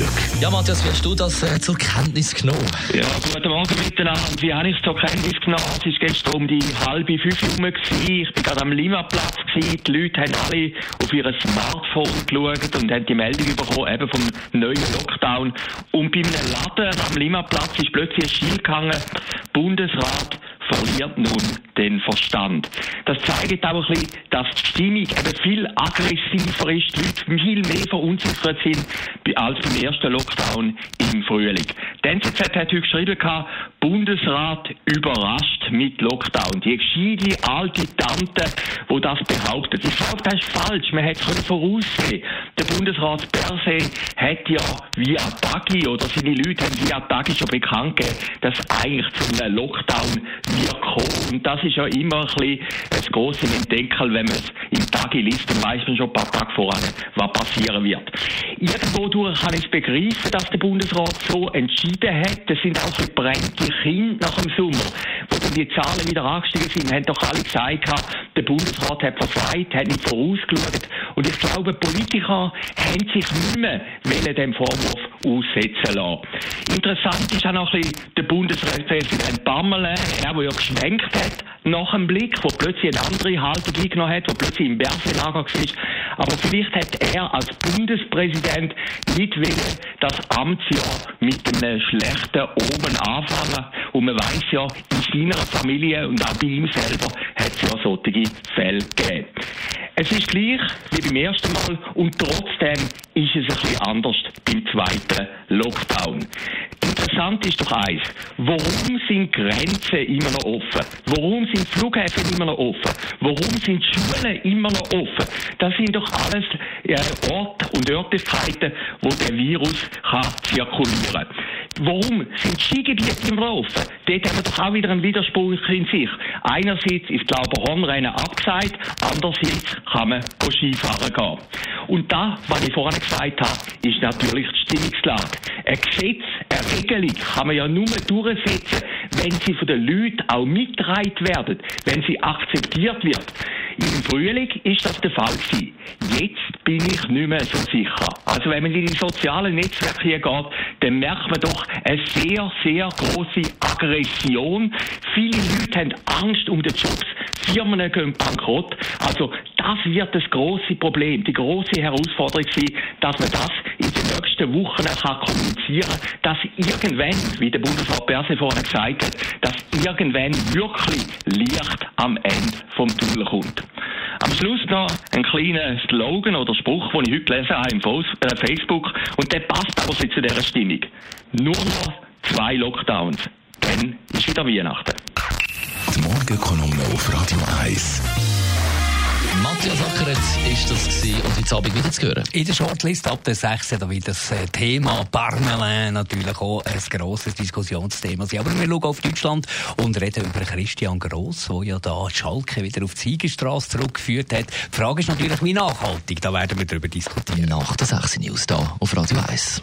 Glück. Ja, Matthias, wie hast du das äh, zur Kenntnis genommen? Ja, guten Morgen miteinander. Wie habe ich es zur Kenntnis genommen? Es war gestern um die halbe fünf Uhr. Ich war gerade am Limaplatz. Die Leute haben alle auf ihr Smartphone geschaut und haben die Meldung bekommen, eben vom neuen Lockdown. Und bei einem Laden am Limaplatz ist plötzlich ein Schild gehangen, Bundesrat verliert nun den Verstand. Das zeigt auch ein bisschen, dass die Stimmung eben viel aggressiver ist, die Leute viel mehr verunsichert sind als beim ersten Lockdown im Frühling. Die NZZ hat heute geschrieben, Bundesrat überrascht mit Lockdown. Die gescheite alte Tante, die das behauptet. Ich glaube, das ist falsch. Man hätte es voraussehen Der Bundesrat per se hat ja via Tagi oder seine Leute haben via Tagi schon bekannt gegeben, dass eigentlich zu einem Lockdown wird kommen. Und das ist ja immer ein bisschen das große Entdeckel, wenn man es im Tagi liest, dann weiß man schon ein paar Tage voran, was passieren wird. Irgendwo durch kann ich es begreifen, dass der Bundesrat so entschieden hat. Das sind auch verbrennte Kinder nach dem Sommer, wo dann die Zahlen wieder angestiegen sind, haben doch alle gesagt, der Bundesrat hat versagt, hat nicht vorausgeschaut. Und ich glaube, Politiker haben sich nicht mehr dem Vorwurf aussetzen lassen. Interessant ist auch noch ein bisschen der Bundespräsident Bammele, er, der ja geschwenkt hat nach dem Blick, wo plötzlich eine andere Haltung eingenommen hat, wo plötzlich im Bersenlager war. Aber vielleicht hat er als Bundespräsident nicht wollen, das Amtsjahr mit einem schlechten Oben anfangen. Und man weiß ja, in seiner Familie und auch bei ihm selber hat es ja solche Fälle gegeben. Es ist gleich wie beim ersten Mal und trotzdem ist es ein bisschen anders beim zweiten Lockdown. Interessant ist doch eins. Warum sind Grenzen immer noch offen? Warum sind Flughäfen immer noch offen? Warum sind Schulen immer noch offen? Das sind doch alles äh, Orte und Örtlichkeiten, wo der Virus kann zirkulieren. Warum sind Skigebiete im Laufen? Dort haben wir doch auch wieder einen Widerspruch in sich. Einerseits ist, glaube ich, Hornrennen abgesagt, andererseits kann man Skifahren gehen. Und da, was ich vorhin gesagt habe, ist natürlich die Stimmungslage. Ein Gesetz, eine Regelung kann man ja nur durchsetzen, wenn sie von den Leuten auch mitgetragen werden, wenn sie akzeptiert wird. Im Frühling ist das der Fall gewesen. Jetzt bin ich nicht mehr so sicher. Also wenn man in die sozialen Netzwerke hier geht, dann merkt man doch eine sehr, sehr große Aggression. Viele Leute haben Angst um den Jobs. Firmen gehen bankrott. Also das wird das große Problem, die große Herausforderung sein, dass man das in den nächsten Wochen kann kommunizieren, dass irgendwann, wie der Bundesrat Berse vorhin gesagt hat, dass irgendwann wirklich Licht am Ende vom Tunnel kommt. Am Schluss noch ein kleiner Slogan oder Spruch, den ich heute gelesen habe im äh, Facebook und der passt aber zu dieser Stimmung. Nur noch zwei Lockdowns, dann ist wieder Weihnachten. Morgenkolumne auf Radio 1. Matthias Ackeret ist das gewesen und heute Abend wieder zu hören. In der Shortlist ab der 6. da wird das äh, Thema Parmelin natürlich auch ein grosses Diskussionsthema sein. Aber wir schauen auf Deutschland und reden über Christian Gross, der ja da Schalke wieder auf die Siegerstraße zurückgeführt hat. Die Frage ist natürlich, wie nachhaltig, da werden wir darüber diskutieren. Nach der 6. News da auf Radio 1.